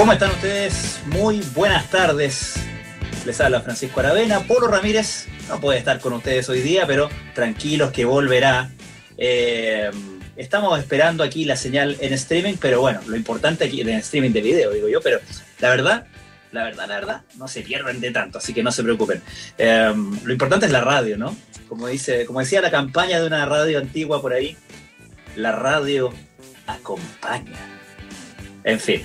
¿Cómo están ustedes? Muy buenas tardes. Les habla Francisco Aravena. Polo Ramírez no puede estar con ustedes hoy día, pero tranquilos que volverá. Eh, estamos esperando aquí la señal en streaming, pero bueno, lo importante aquí en streaming de video, digo yo, pero la verdad, la verdad, la verdad, no se pierden de tanto, así que no se preocupen. Eh, lo importante es la radio, ¿no? Como, dice, como decía la campaña de una radio antigua por ahí, la radio acompaña. En fin.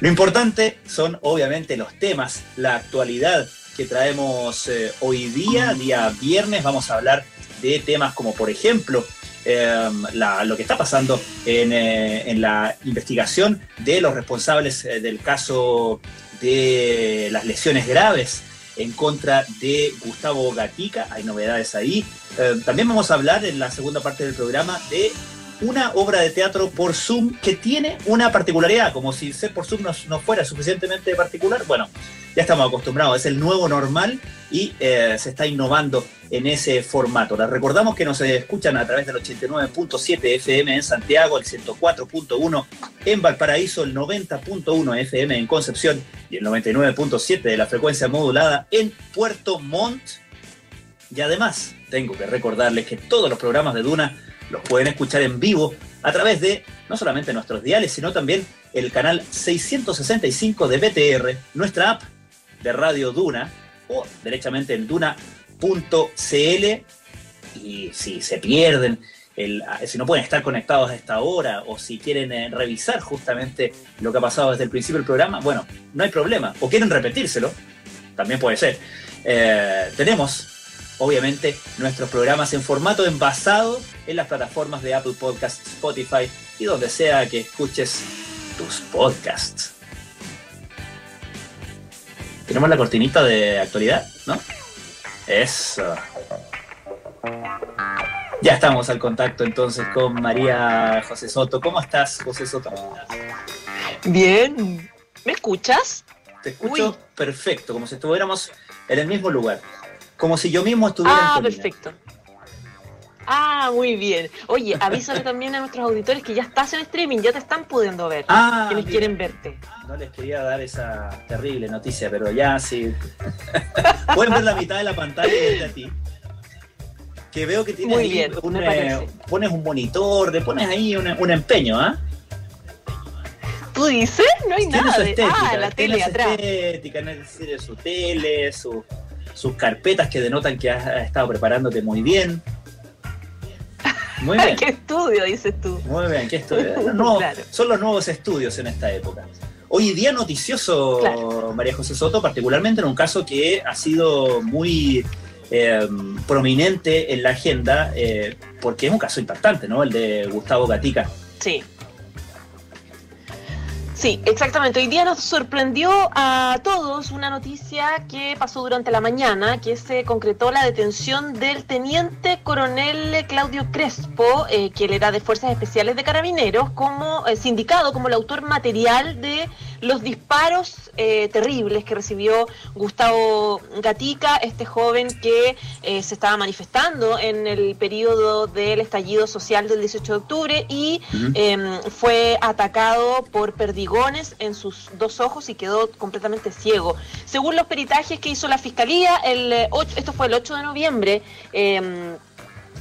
Lo importante son obviamente los temas, la actualidad que traemos eh, hoy día, día viernes. Vamos a hablar de temas como por ejemplo em, lo que está pasando eh, en, la investigación de los responsables eh, del caso de las lesiones graves en contra de Gustavo Gatica. Hay novedades ahí. Em, también vamos a hablar en la segunda parte del programa de una obra de teatro por Zoom que tiene una particularidad, como si ser por Zoom no, fuera suficientemente particular. Bueno, ya estamos acostumbrados, es el nuevo normal y eh, se está innovando en ese formato. Les recordamos que nos escuchan a través del 89.7 FM en Santiago, el 104.1 en Valparaíso, el 90.1 FM en Concepción y el 99.7 de la frecuencia modulada en Puerto Montt. Y además, tengo que recordarles que todos los programas de Duna los pueden escuchar en vivo a través de no solamente nuestros diales, sino también el canal 665 de BTR, nuestra app de Radio Duna, o derechamente en duna.cl. Y si se pierden, el, si no pueden estar conectados a esta hora, o si quieren eh, revisar justamente lo que ha pasado desde el principio del programa, bueno, no hay problema. O quieren repetírselo, también puede ser. Eh, tenemos obviamente nuestros programas en formato envasado en las plataformas de Apple Podcasts, Spotify y donde sea que escuches tus podcasts. Tenemos la cortinita de actualidad, ¿no? Eso. Ya estamos al contacto entonces con María José Soto. ¿Cómo estás, José Soto? Bien. ¿Me escuchas? Te escucho perfecto, como si estuviéramos en el mismo lugar. Como si yo mismo estuviera Ah, perfecto. Ah, muy bien. Oye, avísale también a nuestros auditores que ya estás en streaming, ya te están pudiendo ver. Ah, quienes quieren verte. No les quería dar esa terrible noticia, pero ya sí. Pueden ver la mitad de la pantalla desde a ti. Que veo que tienes muy bien, eh, pones un monitor, le pones ahí un, empeño, ¿ah? ¿Tú dices? No hay nada. de... ah, la tele atrás. Estética, no es decir, su tele, su sus carpetas que denotan que has, estado preparándote muy bien. Muy bien. ¿Qué estudio dices tú? Muy bien, ¿qué estudio? Son los nuevos estudios en esta época. Hoy día noticioso, María José Soto, particularmente en un caso que ha sido muy eh, prominente en la agenda, eh, porque es un caso impactante, ¿no? El de Gustavo Gatica. Sí. Sí, exactamente. Hoy día nos sorprendió a todos una noticia que pasó durante la mañana, que se concretó la detención del teniente coronel Claudio Crespo, eh, que le da de Fuerzas Especiales de Carabineros, como eh, sindicado como el autor material de los disparos eh, terribles que recibió Gustavo Gatica, este joven que eh, se estaba manifestando en el periodo del estallido social del 18 de octubre y em, fue atacado por perdigones en sus dos ojos y quedó completamente ciego. Según los peritajes que hizo la fiscalía, el esto fue el 8 de noviembre, em,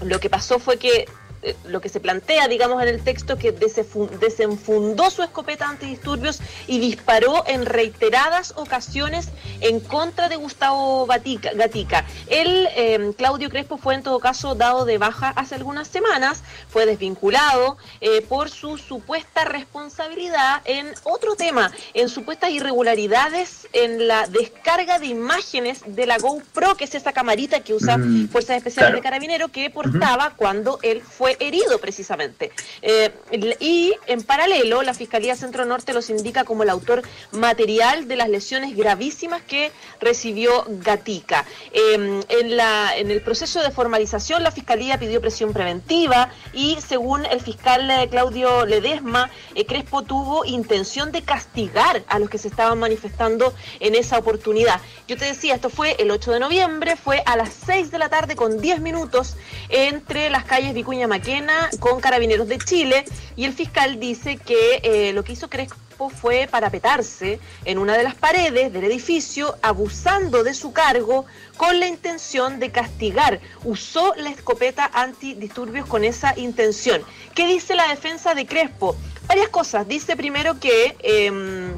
lo que pasó fue que eh, lo que se plantea, digamos, en el texto, que desenfundó su escopeta antidisturbios y disparó en reiteradas ocasiones en contra de Gustavo Gatica. Él, em, Claudio Crespo, fue en todo caso dado de baja hace algunas semanas, fue desvinculado eh, por su supuesta responsabilidad en otro tema, en supuestas irregularidades en la descarga de imágenes de la GoPro, que es esa camarita que usa mm, Fuerzas Especiales de Carabinero, que portaba cuando él fue herido precisamente. Eh, y en paralelo, la Fiscalía Centro Norte los indica como el autor material de las lesiones gravísimas que recibió Gatica. Em, en, la, en el proceso de formalización, la Fiscalía pidió presión preventiva y según el fiscal eh, Claudio Ledesma, eh, Crespo tuvo intención de castigar a los que se estaban manifestando en esa oportunidad. Yo te decía, esto fue el 8 de noviembre, fue a las 6 de la tarde con 10 minutos entre las calles Vicuña con Carabineros de Chile y el fiscal dice que eh, lo que hizo Crespo fue parapetarse en una de las paredes del edificio, abusando de su cargo con la intención de castigar. Usó la escopeta antidisturbios con esa intención. ¿Qué dice la defensa de Crespo? Varias cosas. Dice primero que... Em,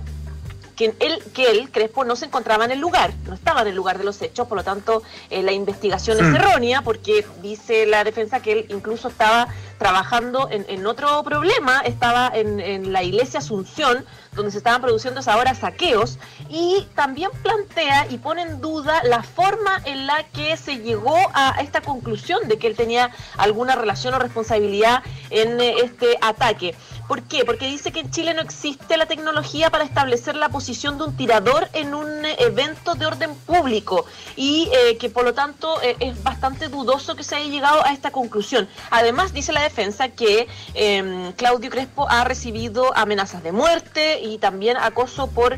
que él, que él, Crespo, no se encontraba en el lugar, no estaba en el lugar de los hechos, por lo tanto eh, la investigación es hmm. errónea porque dice la defensa que él incluso estaba trabajando en, otro problema, estaba en, la iglesia Asunción, donde se estaban produciendo ahora saqueos, y también plantea y pone en duda la forma en la que se llegó a esta conclusión de que él tenía alguna relación o responsabilidad en eh, este ataque. ¿Por qué? Porque dice que en Chile no existe la tecnología para establecer la posición de un tirador en un eh, evento de orden público y eh, que por lo tanto eh, es bastante dudoso que se haya llegado a esta conclusión. Además, dice la defensa que em, Claudio Crespo ha recibido amenazas de muerte y también acoso por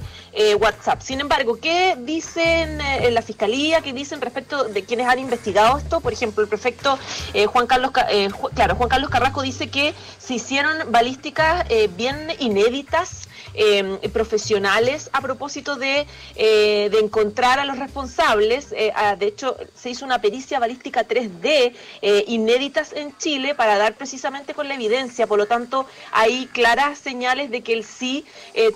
WhatsApp. Sin embargo, ¿qué dicen en la fiscalía? ¿Qué dicen respecto de quienes han investigado esto? Por ejemplo, el prefecto Juan Carlos, claro, Juan Carlos Carrasco dice que se hicieron balísticas eh, bien inéditas Em, profesionales a propósito de, eh, de, encontrar a los responsables. Eh, de hecho, se hizo una pericia balística 3D eh, inéditas en Chile para dar precisamente con la evidencia. Por lo tanto, hay claras señales de que él sí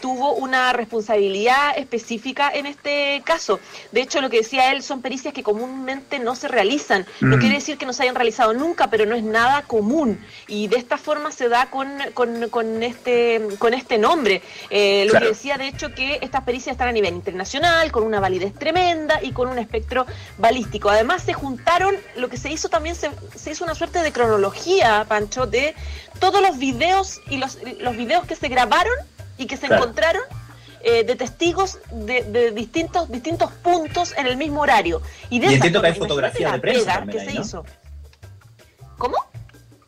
tuvo una responsabilidad específica en este caso. De hecho, lo que decía él son pericias que comúnmente no se realizan. No mm. quiere decir que no se hayan realizado nunca, pero no es nada común. Y de esta forma se da con, con, con este, con este nombre. Eh, lo que decía, de hecho, que estas pericias están a nivel internacional, con una validez tremenda y con un espectro balístico. Además, se juntaron, lo que se hizo también, se, hizo una suerte de cronología, Pancho, de todos los videos y los, los videos que se grabaron y que se encontraron eh, de testigos de, distintos distintos puntos en el mismo horario. Y, de entiendo que hay fotografías de prensa que se hizo. ¿Cómo?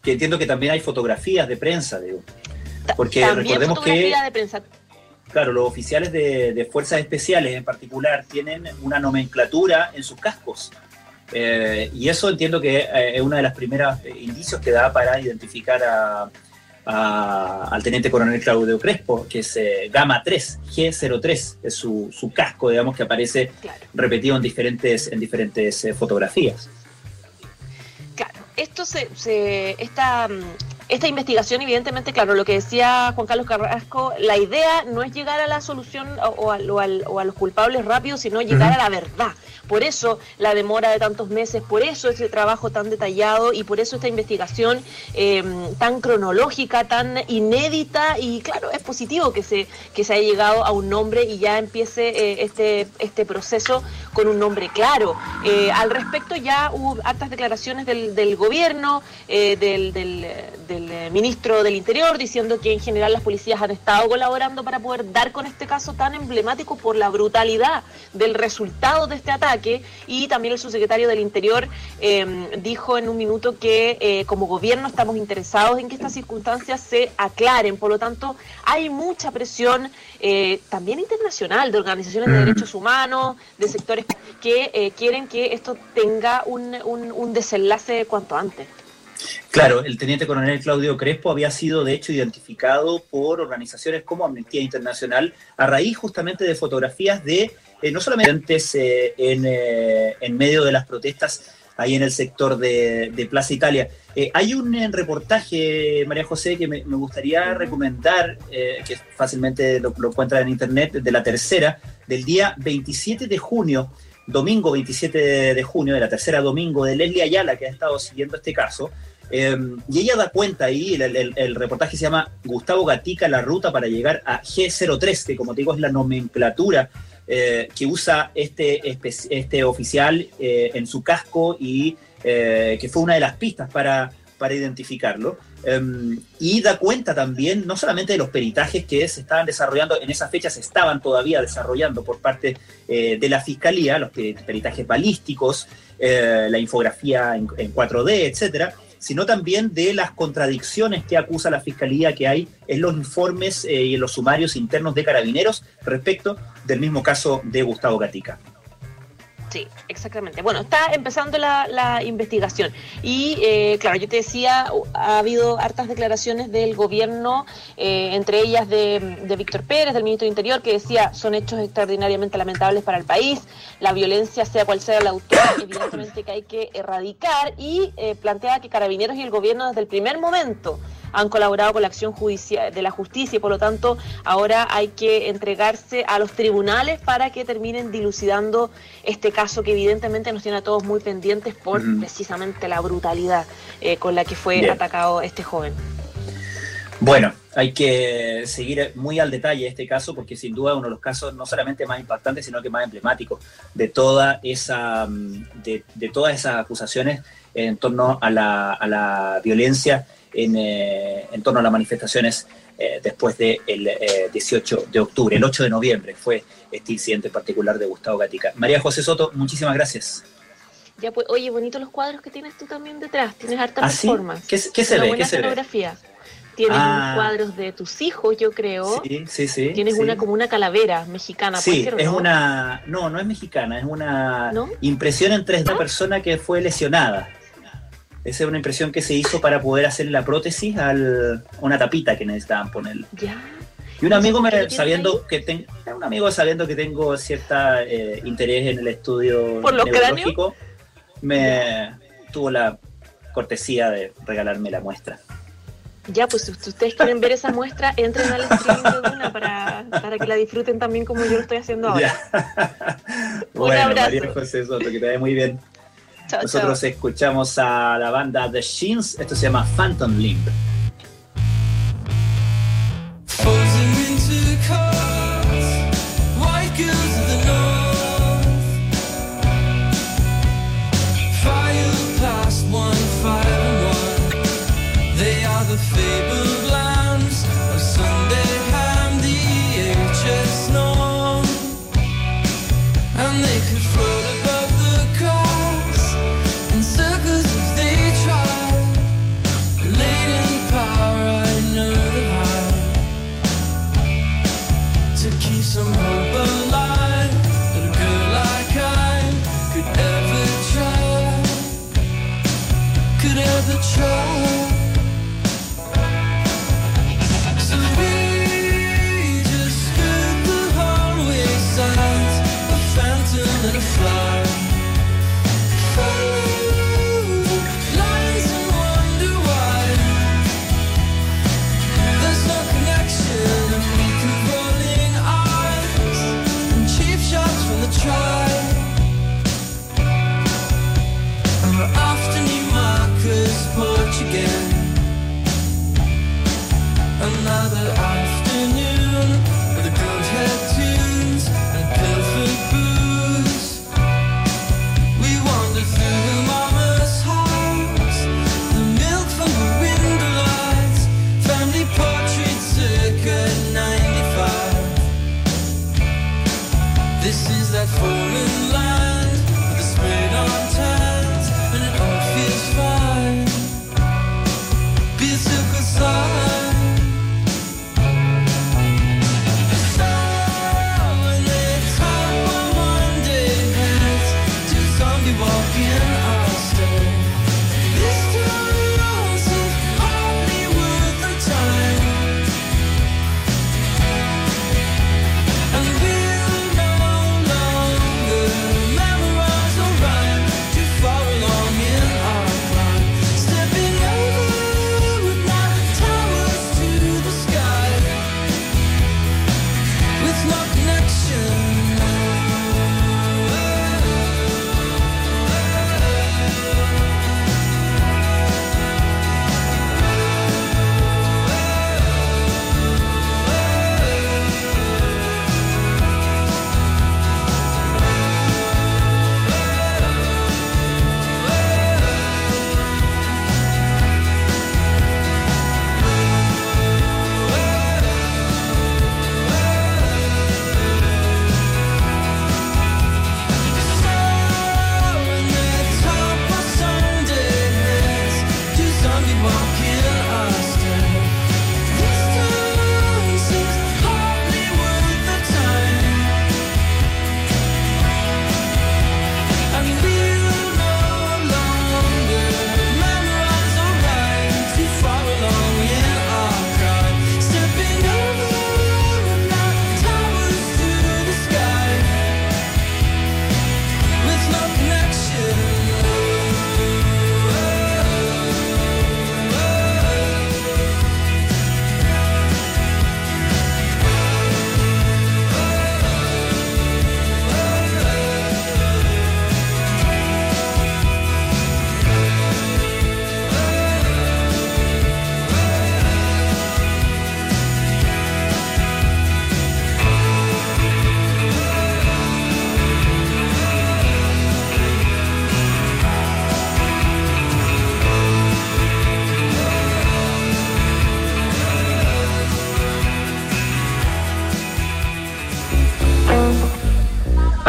Que entiendo que también hay fotografías de prensa, digo. Porque recordemos que. Claro, los oficiales de, fuerzas especiales en particular tienen una nomenclatura en sus cascos. Eh, y eso entiendo que eh, es uno de los primeros eh, indicios que da para identificar al teniente coronel Claudio Crespo, que es Gama 3, G03, es su, su, casco, digamos, que aparece repetido en diferentes, en diferentes fotografías. Claro, esto se, se esta, mm, esta investigación, evidentemente, claro, lo que decía Juan Carlos Carrasco, la idea no es llegar a la solución o, a, los culpables rápido, sino llegar a la verdad. Por eso la demora de tantos meses, por eso ese trabajo tan detallado y por eso esta investigación eh, tan cronológica, tan inédita y claro, es positivo que se, que se haya llegado a un nombre y ya empiece eh, este, este proceso con un nombre claro. Eh, al respecto ya hubo hartas declaraciones del, del gobierno, del, del, del ministro del Interior, diciendo que en general las policías han estado colaborando para poder dar con este caso tan emblemático por la brutalidad del resultado de este ataque y también el subsecretario del Interior em, dijo en un minuto que eh, como gobierno estamos interesados en que estas circunstancias se aclaren. Por lo tanto, hay mucha presión eh, también internacional de organizaciones de mm. derechos humanos, de sectores que eh, quieren que esto tenga un, un desenlace cuanto antes. Claro, el teniente coronel Claudio Crespo había sido de hecho identificado por organizaciones como Amnistía Internacional a raíz justamente de fotografías de eh, no solamente eh, eh, en, medio de las protestas ahí en el sector de, Plaza Italia. hay un reportaje, María José, que me, gustaría recomendar, que fácilmente lo, lo encuentran en internet, de la tercera, del día 27 de junio, domingo 27 de junio, de la tercera domingo, de Leslie Ayala, que ha estado siguiendo este caso. Y ella da cuenta ahí, el, reportaje se llama Gustavo Gatica, la ruta para llegar a G03, que como te digo es la nomenclatura eh, que usa este, este oficial eh, en su casco y eh, que fue una de las pistas para, para identificarlo. Em, y da cuenta también no solamente de los peritajes que se estaban desarrollando, en esa fecha se estaban todavía desarrollando por parte de la Fiscalía, los peritajes balísticos, la infografía en, en 4D, etcétera, sino también de las contradicciones que acusa la Fiscalía que hay en los informes eh, y en los sumarios internos de carabineros respecto del mismo caso de Gustavo Gatica. Sí, exactamente. Bueno, está empezando la, investigación. Y eh, claro, yo te decía, ha habido hartas declaraciones del gobierno, eh, entre ellas de, Víctor Pérez, del ministro de Interior, que decía son hechos extraordinariamente lamentables para el país, la violencia, sea cual sea la autor, evidentemente que hay que erradicar y eh, plantea que Carabineros y el gobierno desde el primer momento han colaborado con la acción judicial de la justicia y por lo tanto ahora hay que entregarse a los tribunales para que terminen dilucidando este caso que evidentemente nos tiene a todos muy pendientes por precisamente la brutalidad eh, con la que fue atacado este joven. Bueno, hay que seguir muy al detalle este caso porque sin duda uno de los casos no solamente más impactantes, sino que más emblemáticos de toda esa mm, de, todas esas acusaciones en torno a la, a la violencia eh, en, torno a las manifestaciones eh, después del 18 eh, de octubre. El 8 de noviembre fue este incidente particular de Gustavo Gatica. María José Soto, muchísimas gracias. Ya pues, oye, bonitos los cuadros que tienes tú también detrás. Tienes hartas ¿Ah, formas. ¿Qué, se ve? ¿Qué se ve? Tienes ah. cuadros de tus hijos, yo creo. Sí, sí, sí. Tienes una como una calavera mexicana. Sí, es una... No, no es mexicana, es una impresión en 3D ¿Ah? persona que fue lesionada. Esa es una impresión que se hizo para poder hacer la prótesis a una tapita que necesitaban ponerle. Y un amigo me, sabiendo que tengo, un amigo sabiendo que tengo cierta eh, interés en el estudio ¿Por neurológico, me tuvo la cortesía de regalarme la muestra. Ya, pues si ustedes quieren ver esa muestra, entren al streaming de Duna para, para que la disfruten también como yo lo estoy haciendo ahora. bueno, María José Soto, que te vaya muy bien. Nosotros escuchamos a la banda The Shins, esto se llama Phantom Limb. could ever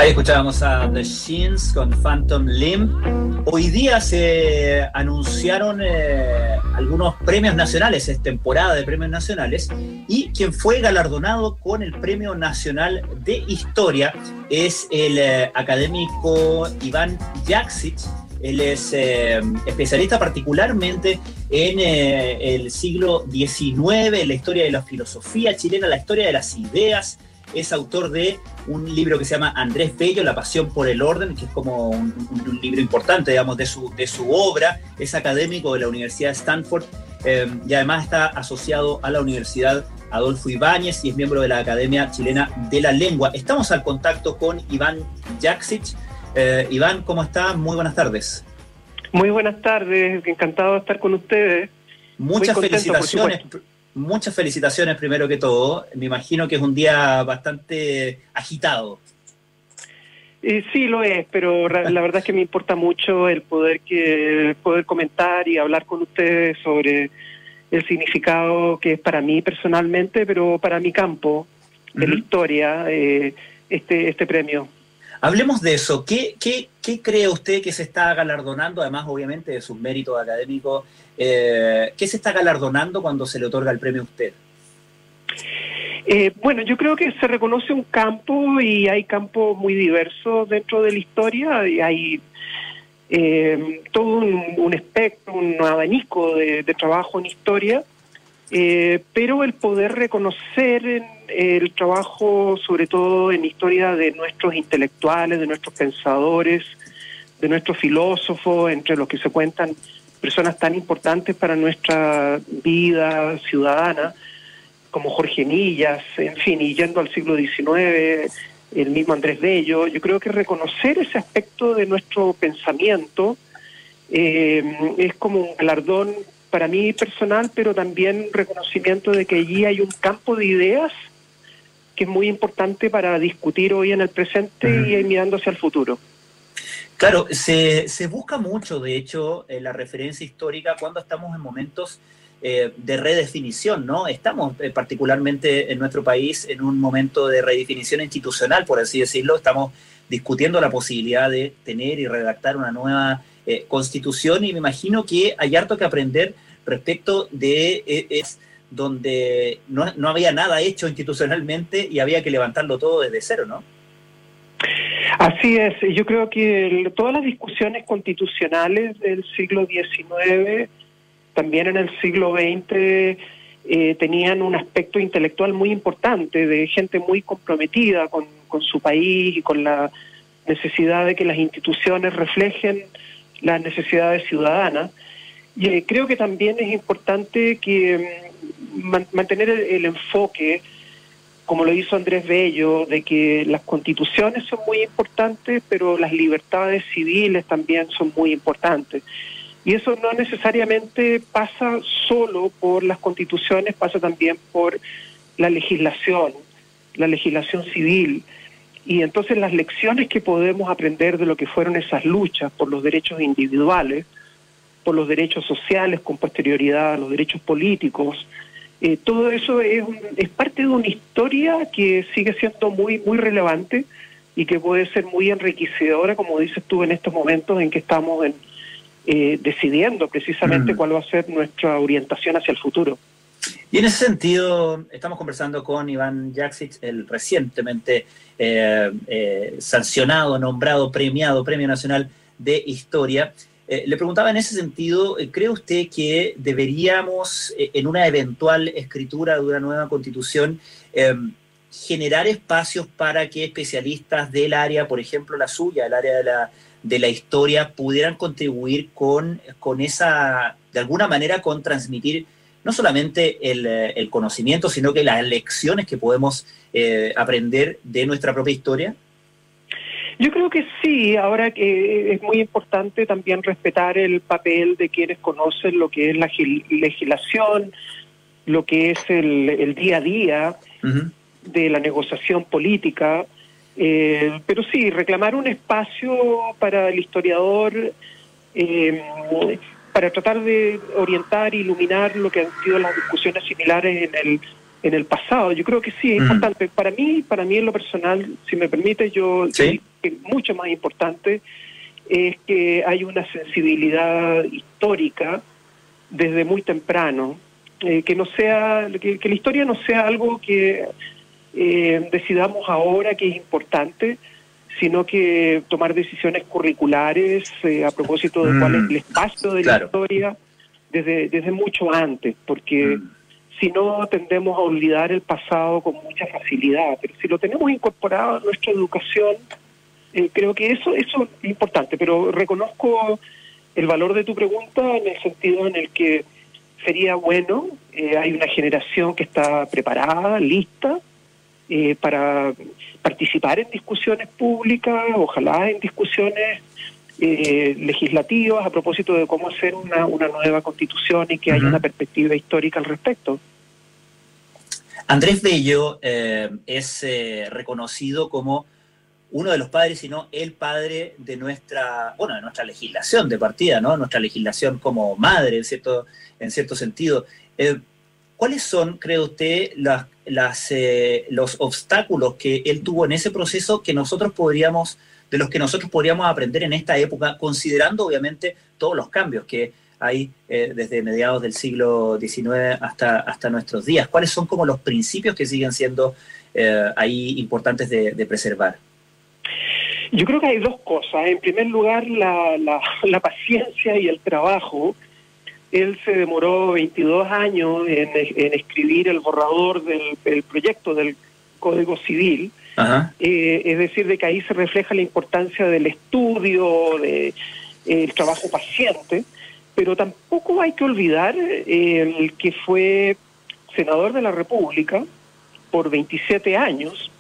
Ahí escuchábamos a The Shins con Phantom Limb. Hoy día se anunciaron eh, algunos premios nacionales, es temporada de premios nacionales, y quien fue galardonado con el Premio Nacional de Historia es el eh, académico Iván Jaksic. Él es eh, especialista particularmente en el siglo XIX, en la historia de la filosofía chilena, la historia de las ideas, es autor de un libro que se llama Andrés Bello, La pasión por el orden, que es como un, libro importante, digamos, de su, de su obra. Es académico de la Universidad de Stanford eh, y además está asociado a la Universidad Adolfo Ibáñez y es miembro de la Academia Chilena de la Lengua. Estamos al contacto con Iván Jaksic. Eh, Iván, ¿cómo está? Muy buenas tardes. Muy buenas tardes, encantado de estar con ustedes. Muchas felicitaciones muchas felicitaciones primero que todo. Me imagino que es un día bastante agitado. Eh, sí, lo es, pero la verdad es que me importa mucho el poder que poder comentar y hablar con ustedes sobre el significado que es para mí personalmente, pero para mi campo de la historia, eh, este, este premio. Hablemos de eso. ¿Qué, qué, qué cree usted que se está galardonando, además obviamente de sus méritos académicos, eh, ¿qué se está galardonando cuando se le otorga el premio a usted? Eh, bueno, yo creo que se reconoce un campo y hay campos muy diversos dentro de la historia y hay eh, todo un, espectro, un abanico de, trabajo en historia, pero el poder reconocer el trabajo, sobre todo en historia de nuestros intelectuales, de nuestros pensadores, de nuestros filósofos, entre los que se cuentan personas tan importantes para nuestra vida ciudadana, como Jorge Millas, en fin, y yendo al siglo XIX, el mismo Andrés Bello, yo creo que reconocer ese aspecto de nuestro pensamiento eh, es como un galardón para mí personal, pero también reconocimiento de que allí hay un campo de ideas que es muy importante para discutir hoy en el presente y mirando hacia el futuro. Claro, se, se busca mucho, de hecho, la referencia histórica cuando estamos en momentos eh, de redefinición, ¿no? Estamos eh, particularmente en nuestro país en un momento de redefinición institucional, por así decirlo. Estamos discutiendo la posibilidad de tener y redactar una nueva eh, constitución y me imagino que hay harto que aprender respecto de es donde no, no había nada hecho institucionalmente y había que levantarlo todo desde cero, ¿no? Así es, yo creo que todas las discusiones constitucionales del siglo XIX, también en el siglo XX, eh, tenían un aspecto intelectual muy importante, de gente muy comprometida con, su país y con la necesidad de que las instituciones reflejen las necesidades ciudadanas. Y eh, creo que también es importante que mm, mantener el enfoque como lo hizo Andrés Bello, de que las constituciones son muy importantes, pero las libertades civiles también son muy importantes. Y eso no necesariamente pasa solo por las constituciones, pasa también por la legislación, la legislación civil. Y entonces las lecciones que podemos aprender de lo que fueron esas luchas por los derechos individuales, por los derechos sociales con posterioridad, los derechos políticos, eh, todo eso es, es parte de una historia que sigue siendo muy, muy relevante y que puede ser muy enriquecedora, como dices tú, en estos momentos en que estamos en, eh, decidiendo precisamente mm. cuál va a ser nuestra orientación hacia el futuro. Y en ese sentido, estamos conversando con Iván Jaksic, el recientemente eh, sancionado, nombrado, premiado Premio Nacional de Historia. Eh, le preguntaba en ese sentido, eh, ¿cree usted que deberíamos, eh, en una eventual escritura de una nueva constitución, em, generar espacios para que especialistas del área, por ejemplo la suya, el área de la, de la historia, pudieran contribuir con, con esa, de alguna manera, con transmitir no solamente el, el conocimiento, sino que las lecciones que podemos aprender de nuestra propia historia? Yo creo que sí, ahora que es muy importante también respetar el papel de quienes conocen lo que es la legislación, lo que es el, día a día de la negociación política, eh, pero sí, reclamar un espacio para el historiador, eh, para tratar de orientar, iluminar lo que han sido las discusiones similares en el en el pasado. Yo creo que sí, es importante. Para mí, para mí en lo personal, si me permite, yo que mucho más importante es que hay una sensibilidad histórica desde muy temprano, eh, que no sea, que, la historia no sea algo que eh, decidamos ahora que es importante, sino que tomar decisiones curriculares eh, a propósito de cuál es el mm. espacio de la historia desde, desde mucho antes, porque mm. si no tendemos a olvidar el pasado con mucha facilidad, pero si lo tenemos incorporado a nuestra educación, eh, creo que eso, eso es importante, pero reconozco el valor de tu pregunta en el sentido en el que sería bueno, eh, hay una generación que está preparada, lista, eh, para participar en discusiones públicas, ojalá en discusiones eh, legislativas a propósito de cómo hacer una, una nueva constitución y que haya una perspectiva histórica al respecto. Andrés Bello eh, es reconocido como uno de los padres, sino el padre de nuestra, bueno, de nuestra legislación de partida, ¿no? Nuestra legislación como madre, en cierto, en cierto sentido. ¿Cuáles son, cree usted, las, las, eh, los obstáculos que él tuvo en ese proceso que nosotros podríamos, de los que nosotros podríamos aprender en esta época, considerando obviamente todos los cambios que hay eh, desde mediados del siglo XIX hasta, hasta nuestros días? ¿Cuáles son como los principios que siguen siendo eh, ahí importantes de, preservar? Yo creo que hay dos cosas. En primer lugar, la, la, la paciencia y el trabajo él se demoró 22 años en, escribir el borrador del, proyecto del Código Civil. Eh, es decir, de que ahí se refleja la importancia del estudio, del de, el trabajo paciente, pero tampoco hay que olvidar eh, el que fue senador de la República por 27 años,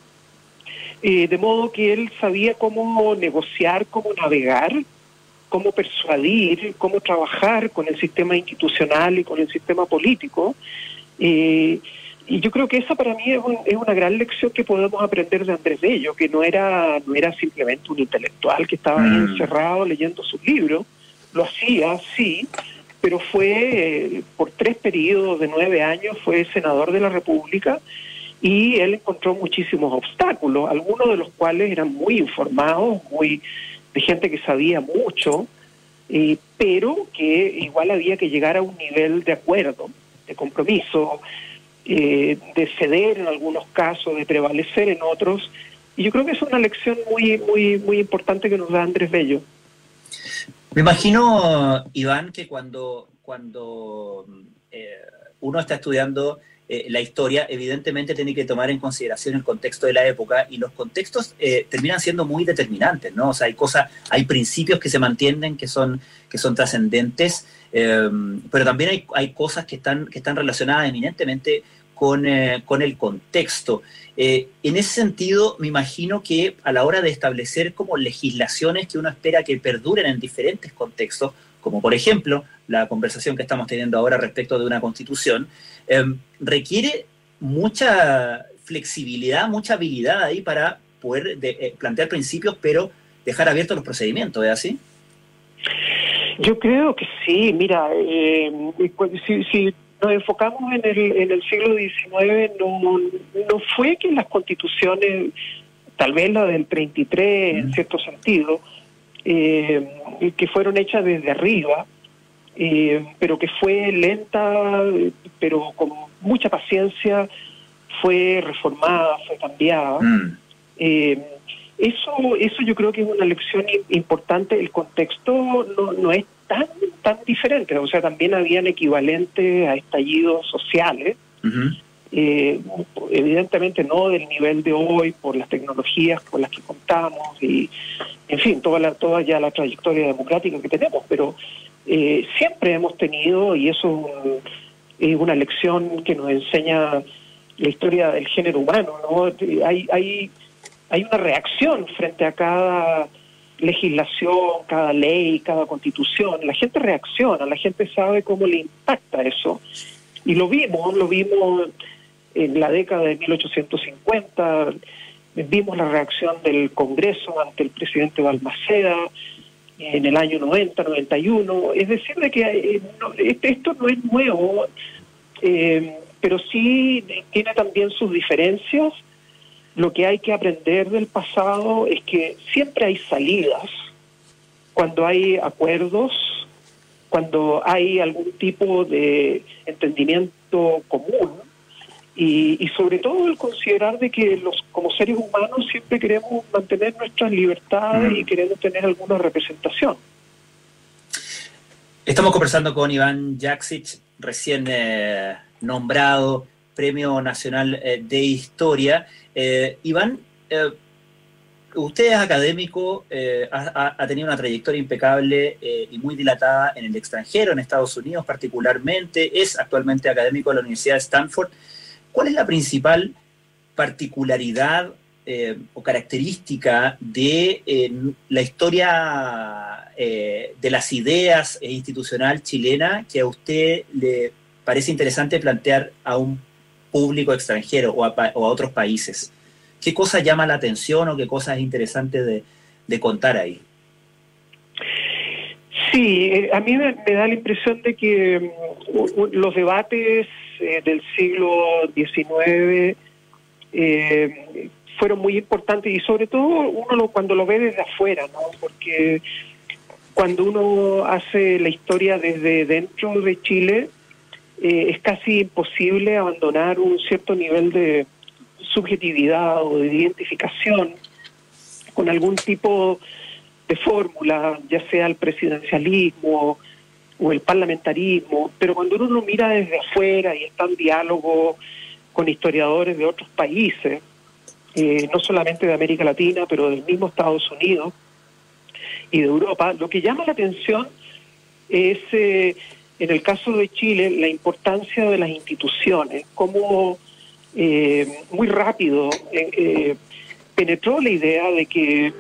eh, de modo que él sabía cómo negociar, cómo navegar cómo persuadir, cómo trabajar con el sistema institucional y con el sistema político. Eh, y yo creo que esa para mí es, una gran lección que podemos aprender de Andrés Bello, que no era, no era simplemente un intelectual que estaba ahí mm. encerrado leyendo sus libros, lo hacía, sí, pero fue eh, por tres periodos de nueve años, fue senador de la República y él encontró muchísimos obstáculos, algunos de los cuales eran muy informados, muy de gente que sabía mucho, eh, pero que igual había que llegar a un nivel de acuerdo, de compromiso, eh, de ceder en algunos casos, de prevalecer en otros. Y yo creo que es una lección muy, muy, muy importante que nos da Andrés Bello. Me imagino, Iván, que cuando, cuando eh, uno está estudiando eh, la historia evidentemente tiene que tomar en consideración el contexto de la época y los contextos eh, terminan siendo muy determinantes, ¿no? O sea, hay cosas, hay principios que se mantienen, que son, que son trascendentes, em, pero también hay, hay cosas que están, que están relacionadas eminentemente con, eh, con el contexto. en ese sentido, me imagino que a la hora de establecer como legislaciones que uno espera que perduren en diferentes contextos, como por ejemplo la conversación que estamos teniendo ahora respecto de una constitución, em, requiere mucha flexibilidad, mucha habilidad ahí para poder eh, plantear principios, pero dejar abiertos los procedimientos, ¿es así? Yo creo que sí, mira, eh, si, nos enfocamos en el, en el siglo XIX, no, no fue que las constituciones, tal vez la del 33 en cierto sentido, eh, que fueron hechas desde arriba, eh, pero que fue lenta, pero con mucha paciencia, fue reformada, fue cambiada. Mm. Eh, eso, eso yo creo que es una lección importante. El contexto no, no es tan, tan diferente. O sea, también habían equivalentes a estallidos sociales. Eh, evidentemente no del nivel de hoy por las tecnologías con las que contamos y en fin toda la toda ya la trayectoria democrática que tenemos pero eh, siempre hemos tenido y eso es una lección que nos enseña la historia del género humano no hay hay hay una reacción frente a cada legislación, cada ley, cada constitución. La gente reacciona, la gente sabe cómo le impacta eso. Y lo vimos, lo vimos en la década de 1850 vimos la reacción del Congreso ante el presidente Balmaceda en el año 90, 91. Es decir, de que eh, este, esto no es nuevo, eh, pero sí tiene también sus diferencias lo que hay que aprender del pasado es que siempre hay salidas cuando hay acuerdos, cuando hay algún tipo de entendimiento común y, sobre todo el considerar de que los como seres humanos siempre queremos mantener nuestras libertades y mm. queremos tener alguna representación. Estamos conversando con Iván Jaksic, recién eh, nombrado Premio Nacional eh, de Historia. Eh, Iván, usted es académico, ha, ha, tenido una trayectoria impecable y muy dilatada en el extranjero, en Estados Unidos particularmente, es actualmente académico de la Universidad de Stanford. ¿Cuál es la principal particularidad eh, o característica de eh, la historia eh, de las ideas institucional chilena que a usted le parece interesante plantear a un público extranjero o a, otros países? ¿Qué cosa llama la atención o qué cosa es interesante de, contar ahí? Sí, a mí me, da la impresión de que mm, los debates del siglo XIX eh, fueron muy importantes y sobre todo uno cuando lo ve desde afuera, ¿no? Porque cuando uno hace la historia desde dentro de Chile, eh, es casi imposible abandonar un cierto nivel de subjetividad o de identificación con algún tipo de fórmula, ya sea el presidencialismo o el parlamentarismo, pero cuando uno lo mira desde afuera y está en diálogo con historiadores de otros países, eh, no solamente de América Latina, pero del mismo Estados Unidos y de Europa, lo que llama la atención es, eh, en el caso de Chile, la importancia de las instituciones, cómo eh, muy rápido penetró la idea de que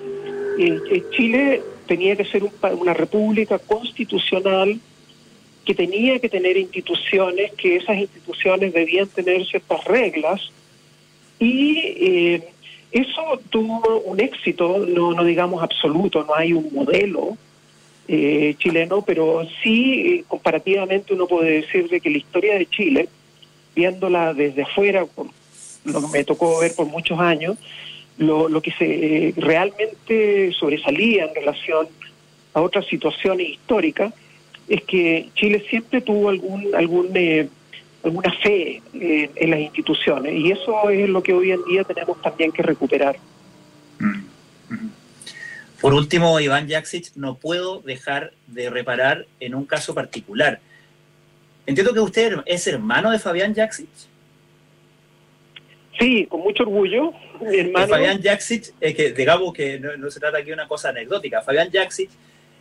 Chile tenía que ser una república constitucional que tenía que tener instituciones, que esas instituciones debían tener ciertas reglas. Y eh, eso tuvo un éxito, no, no digamos absoluto, no hay un modelo eh, chileno, pero sí eh, comparativamente uno puede decir de que la historia de Chile, viéndola desde afuera, lo que me tocó ver por muchos años, lo, lo que se realmente sobresalía en relación a otras situaciones históricas es que Chile siempre tuvo algún algún alguna fe eh, en las instituciones y eso es lo que hoy en día tenemos también que recuperar. Mm, mm. Por último, Iván Jaksic, no puedo dejar de reparar en un caso particular. Entiendo que usted es hermano de Fabián Jaksic. Sí, con mucho orgullo. Mi hermano... Fabián Jaksic, es que digamos que no, se trata aquí de una cosa anecdótica. Fabián Jaksic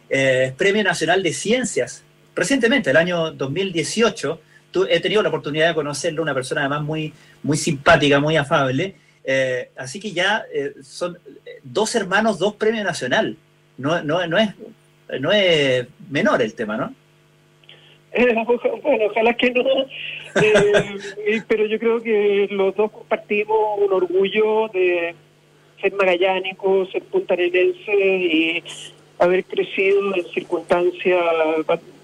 eh, Premio Nacional de Ciencias. Recientemente, el año 2018, he tenido la oportunidad de conocerlo, una persona además muy, muy simpática, muy afable. Eh, así que ya eh, son dos hermanos, dos premios nacional. No, es, no es menor el tema, ¿no? Eh, bueno, ojalá que no, pero yo creo que los dos compartimos un orgullo de ser magallánicos, ser puntarenenses y haber crecido en circunstancias,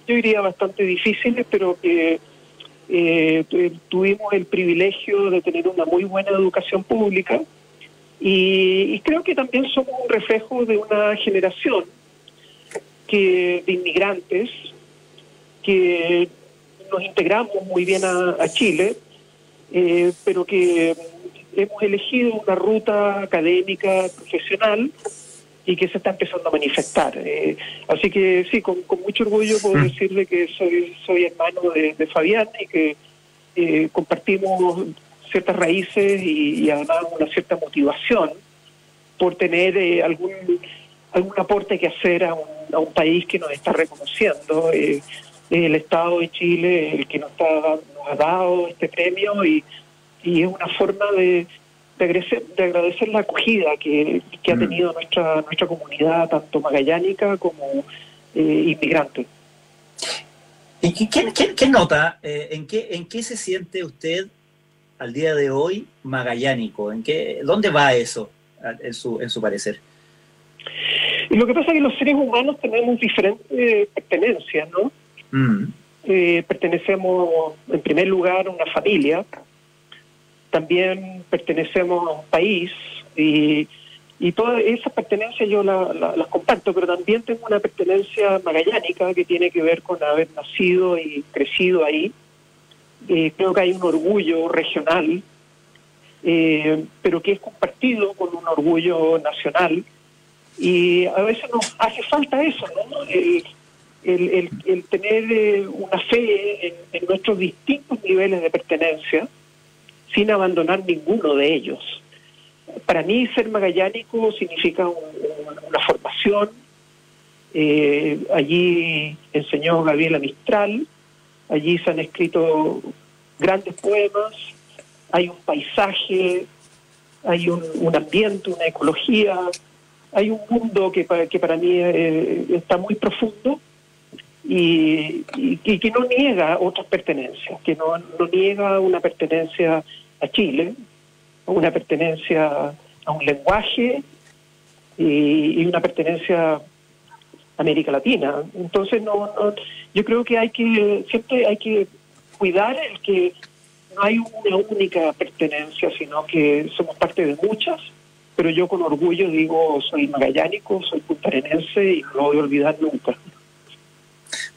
yo diría, bastante difíciles, pero que eh, tuvimos el privilegio de tener una muy buena educación pública y, creo que también somos un reflejo de una generación que de inmigrantes que nos integramos muy bien a, Chile, eh, pero que hemos elegido una ruta académica profesional y que se está empezando a manifestar. Eh, así que sí, con, mucho orgullo puedo mm. decirle que soy, soy hermano de, Fabián y que eh, compartimos ciertas raíces y, además una cierta motivación por tener eh, algún algún aporte que hacer a un, a un país que nos está reconociendo. el Estado de Chile el que nos, está, nos ha dado este premio y, y es una forma de, de agradecer, de agradecer la acogida que, ha mm. tenido nuestra nuestra comunidad, tanto magallánica como eh, inmigrante. ¿Y qué, nota, eh, en, qué, en qué se siente usted al día de hoy magallánico? ¿En qué, ¿Dónde va eso, en su, en su parecer? Y lo que pasa es que los seres humanos tenemos diferentes pertenencias, ¿no? Mm. Eh, pertenecemos, en primer lugar, a una familia, también pertenecemos a un país y, y toda esa pertenencia yo las la, comparto, pero también tengo una pertenencia magallánica que tiene que ver con haber nacido y crecido ahí. Eh, creo que hay un orgullo regional, eh, pero que es compartido con un orgullo nacional. Y a veces nos hace falta eso, ¿no? El, el, el, tener eh, una fe en nuestros distintos niveles de pertenencia sin abandonar ninguno de ellos. Para mí ser magallánico significa una formación. Eh, allí enseñó Gabriela Mistral, allí se han escrito grandes poemas, hay un paisaje, hay un, ambiente, una ecología, hay un mundo que para, mí eh, está muy profundo y, que no niega otras pertenencias, que no niega una pertenencia Chile, una pertenencia a un lenguaje y, una pertenencia a América Latina. Entonces, no, yo creo que hay que siempre hay que cuidar el que no hay una única pertenencia, sino que somos parte de muchas. Pero yo con orgullo digo, soy magallánico, soy puntarenense y no lo voy a olvidar nunca.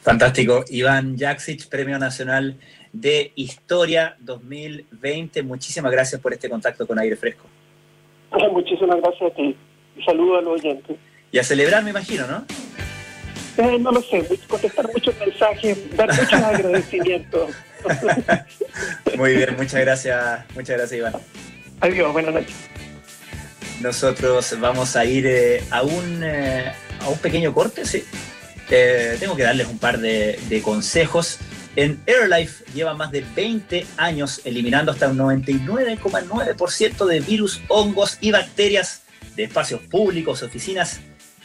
Fantástico. Iván Jaksic, Premio Nacional de Historia 2020. Muchísimas gracias por este contacto con Aire Fresco. muchísimas gracias a ti. Y saludos a los oyentes. Y a celebrar, me imagino, ¿no? Eh, no lo sé, contestar muchos mensajes, dar muchos agradecimientos. Muy bien, muchas gracias, muchas gracias Iván. Adiós, buenas noches. Nosotros vamos a ir eh, a, un, eh, a un pequeño corte, sí. tengo que darles un par de, de consejos. En AirLife lleva más de 20 años eliminando hasta un 99,9% de virus, hongos y bacterias de espacios públicos, oficinas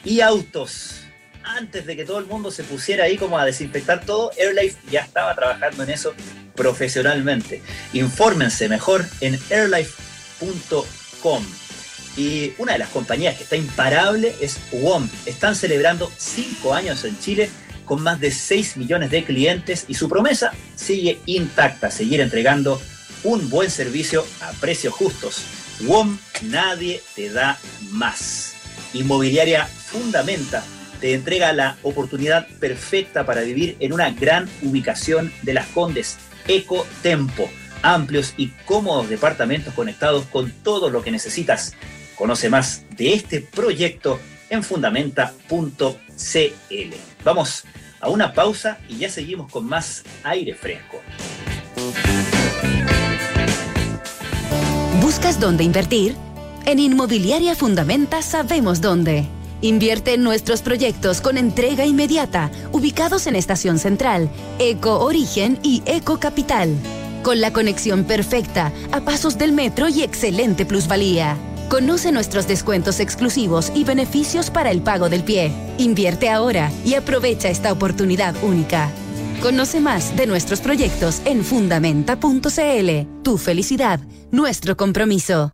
y autos. Antes de que todo el mundo se pusiera ahí como a desinfectar todo, AirLife ya estaba trabajando en eso profesionalmente. Infórmense mejor en airlife.com. Y una de las compañías que está imparable es WOM. Están celebrando 5 años en Chile con más de 6 millones de clientes y su promesa sigue intacta, seguir entregando un buen servicio a precios justos. WOM nadie te da más. Inmobiliaria Fundamenta te entrega la oportunidad perfecta para vivir en una gran ubicación de las Condes, Eco Tempo, amplios y cómodos departamentos conectados con todo lo que necesitas. Conoce más de este proyecto en fundamenta.cl. Vamos a una pausa y ya seguimos con más aire fresco. ¿Buscas dónde invertir? En Inmobiliaria Fundamenta sabemos dónde. Invierte en nuestros proyectos con entrega inmediata, ubicados en Estación Central, Eco Origen y Eco Capital. Con la conexión perfecta, a pasos del metro y excelente plusvalía. Conoce nuestros descuentos exclusivos y beneficios para el pago del pie. Invierte ahora y aprovecha esta oportunidad única. Conoce más de nuestros proyectos en fundamenta.cl. Tu felicidad, nuestro compromiso.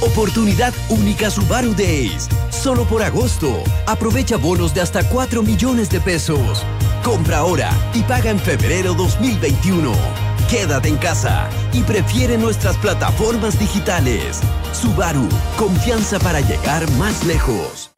Oportunidad única Subaru Days. Solo por agosto. Aprovecha bonos de hasta 4 millones de pesos. Compra ahora y paga en febrero 2021. Quédate en casa y prefiere nuestras plataformas digitales. Subaru, confianza para llegar más lejos.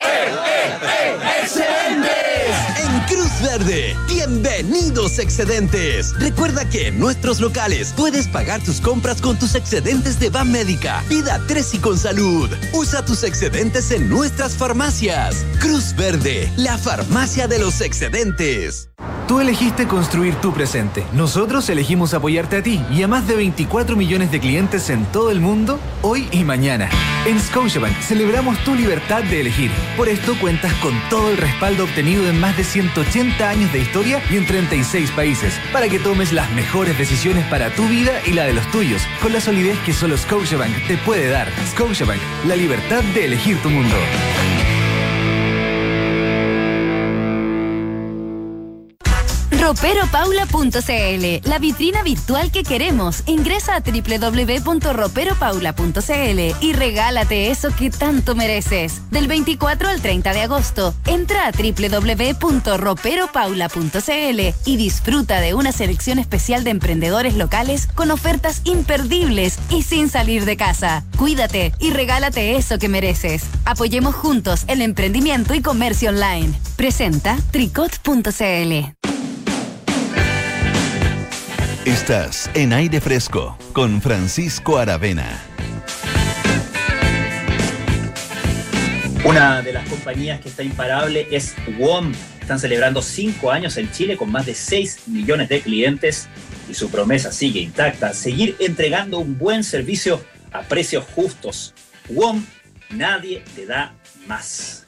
Cruz Verde. Bienvenidos excedentes. Recuerda que en nuestros locales puedes pagar tus compras con tus excedentes de Ban Médica, Vida 3 y con salud. Usa tus excedentes en nuestras farmacias. Cruz Verde, la farmacia de los excedentes. Tú elegiste construir tu presente. Nosotros elegimos apoyarte a ti y a más de 24 millones de clientes en todo el mundo, hoy y mañana. En Scotiabank celebramos tu libertad de elegir. Por esto cuentas con todo el respaldo obtenido en más de 180 años de historia y en 36 países, para que tomes las mejores decisiones para tu vida y la de los tuyos, con la solidez que solo Scotiabank te puede dar. Scotiabank, la libertad de elegir tu mundo. Roperopaula.cl, la vitrina virtual que queremos. Ingresa a www.roperopaula.cl y regálate eso que tanto mereces. Del 24 al 30 de agosto, entra a www.roperopaula.cl y disfruta de una selección especial de emprendedores locales con ofertas imperdibles y sin salir de casa. Cuídate y regálate eso que mereces. Apoyemos juntos el emprendimiento y comercio online. Presenta tricot.cl. Estás en aire fresco con Francisco Aravena. Una de las compañías que está imparable es WOM. Están celebrando cinco años en Chile con más de 6 millones de clientes y su promesa sigue intacta, seguir entregando un buen servicio a precios justos. WOM, nadie te da más.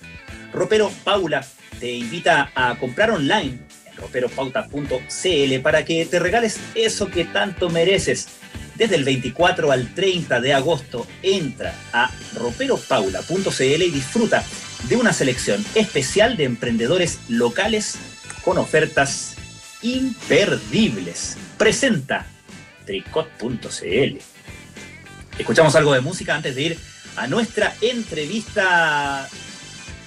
Ropero Paula te invita a comprar online roperopauta.cl para que te regales eso que tanto mereces. Desde el 24 al 30 de agosto entra a roperopaula.cl y disfruta de una selección especial de emprendedores locales con ofertas imperdibles. Presenta tricot.cl. Escuchamos algo de música antes de ir a nuestra entrevista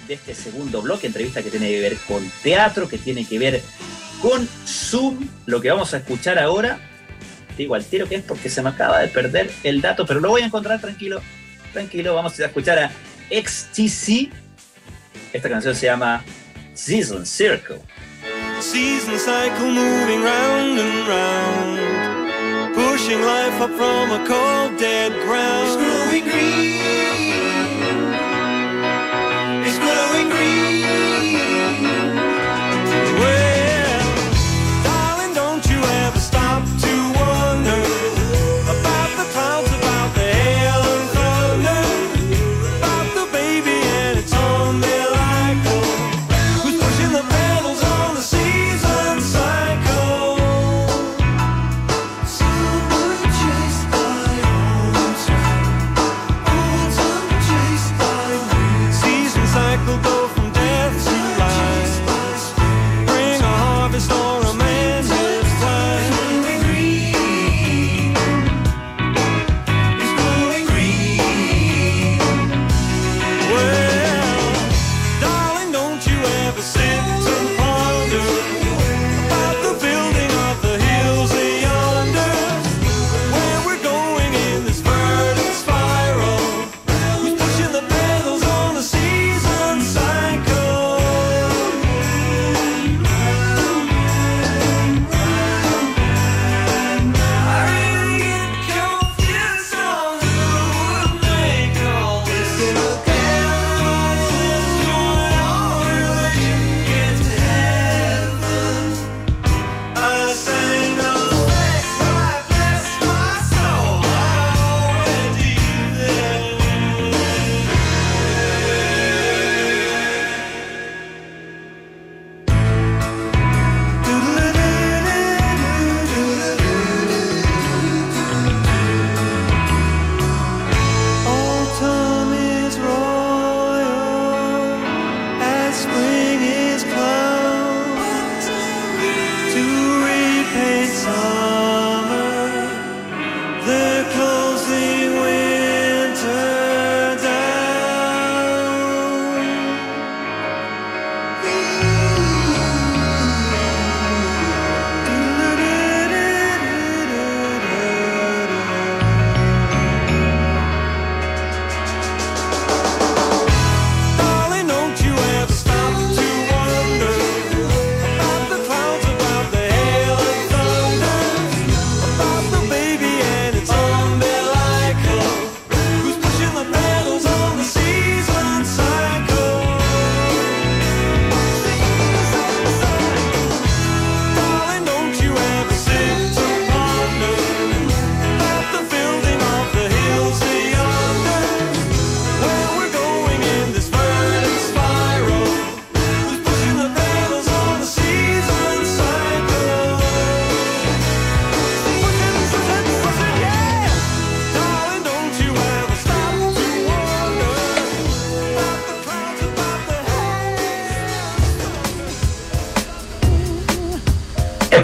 de este segundo bloque, entrevista que tiene que ver con teatro, que tiene que ver con Zoom. Lo que vamos a escuchar ahora, digo al tiro que es porque se me acaba de perder el dato, pero lo voy a encontrar tranquilo, tranquilo. Vamos a escuchar a XTC. Esta canción se llama Season Circle. Season cycle moving round and round, pushing life up from a cold dead ground.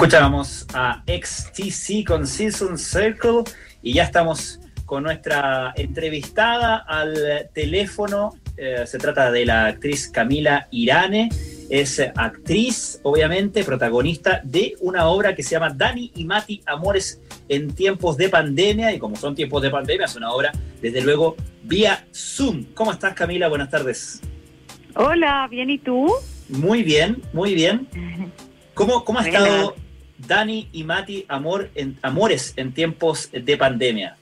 Escuchábamos a XTC con Season Circle y ya estamos con nuestra entrevistada al teléfono. Eh, se trata de la actriz Camila Irane. Es actriz, obviamente, protagonista de una obra que se llama Dani y Mati Amores en tiempos de pandemia. Y como son tiempos de pandemia, es una obra, desde luego, vía Zoom. ¿Cómo estás, Camila? Buenas tardes. Hola, bien, ¿y tú? Muy bien, muy bien. ¿Cómo, cómo ha estado Dani y Mati amor en, Amores en tiempos de pandemia?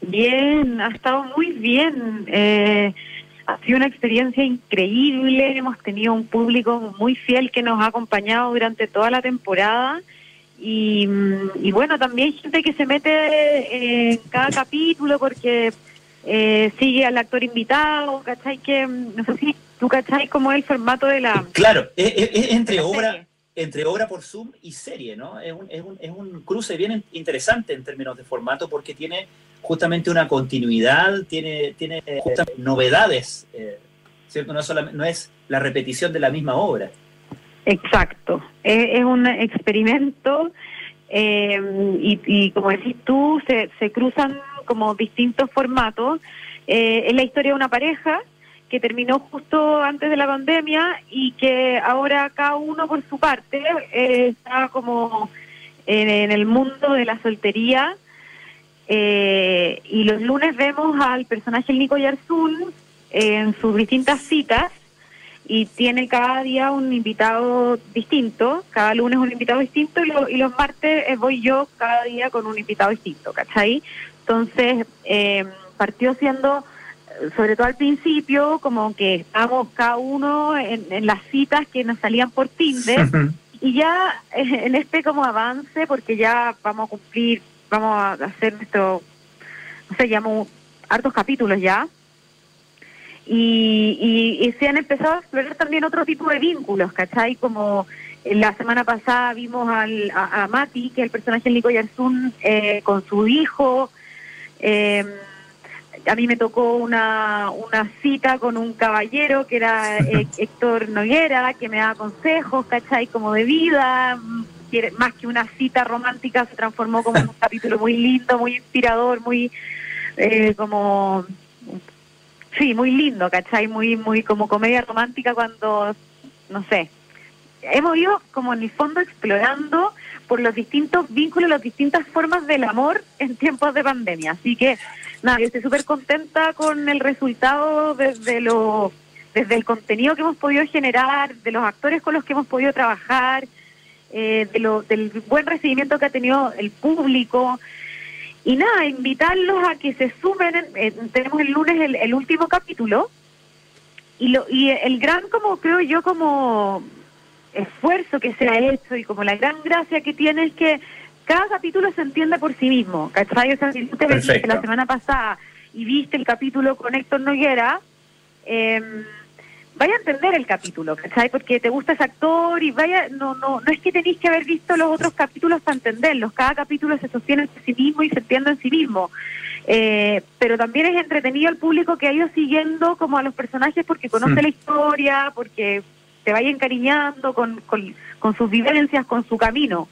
Bien, ha estado muy bien. Eh, ha sido una experiencia increíble. Hemos tenido un público muy fiel que nos ha acompañado durante toda la temporada. Y, y bueno, también gente que se mete en cada capítulo porque eh, sigue al actor invitado, ¿cachai? Que, no sé si tú cachai cómo es el formato de la... Claro, es, entre obra entre obra por Zoom y serie, ¿no? Es un, es un, es un cruce bien interesante en términos de formato porque tiene justamente una continuidad, tiene, tiene novedades, eh, ¿cierto? No es, no es la repetición de la misma obra. Exacto, es, un experimento eh, y, y, como decís tú, se, se cruzan como distintos formatos. Eh, es la historia de una pareja que terminó justo antes de la pandemia y que ahora cada uno por su parte eh, está como en, el mundo de la soltería. Eh, y los lunes vemos al personaje Nico Yarzul en sus distintas citas y tiene cada día un invitado distinto, cada lunes un invitado distinto y, y los martes voy yo cada día con un invitado distinto, ¿cachai? Entonces, eh, partió siendo sobre todo al principio, como que estábamos cada uno en, las citas que nos salían por Tinder. y ya en este como avance, porque ya vamos a cumplir, vamos a hacer nuestro, no sé, llamo hartos capítulos ya. Y, y, se han empezado a explorar también otro tipo de vínculos, ¿cachai? Como la semana pasada vimos al, a, Mati, que es el personaje de Nico Yarzún, eh, con su hijo. Eh, a mí me tocó una, una cita con un caballero que era eh, Héctor Noguera, que me daba consejos, ¿cachai? Como de vida, más que una cita romántica, se transformó como en un capítulo muy lindo, muy inspirador, muy eh, como, sí, muy lindo, ¿cachai? Muy, muy como comedia romántica cuando, no sé, hemos ido como en el fondo explorando por los distintos vínculos, las distintas formas del amor en tiempos de pandemia. Así que nada, yo estoy súper contenta con el resultado desde lo desde el contenido que hemos podido generar, de los actores con los que hemos podido trabajar, eh, de lo, del buen recibimiento que ha tenido el público. Y nada, invitarlos a que se sumen. Eh, tenemos el lunes el, el, último capítulo. Y, lo, y el gran, como creo yo, como esfuerzo que se ha hecho y como la gran gracia que tiene es que cada capítulo se entiende por sí mismo, ¿cachai? O sea, si tú te viste la semana pasada y viste el capítulo con Héctor Noguera, eh, vaya a entender el capítulo, ¿cachai? Porque te gusta ese actor y vaya, no, no, no es que tenéis que haber visto los otros capítulos para entenderlos, cada capítulo se sostiene en sí mismo y se entiende en sí mismo. Eh, pero también es entretenido el público que ha ido siguiendo como a los personajes porque conoce mm. la historia, porque te vaya encariñando con, con sus vivencias, con su camino.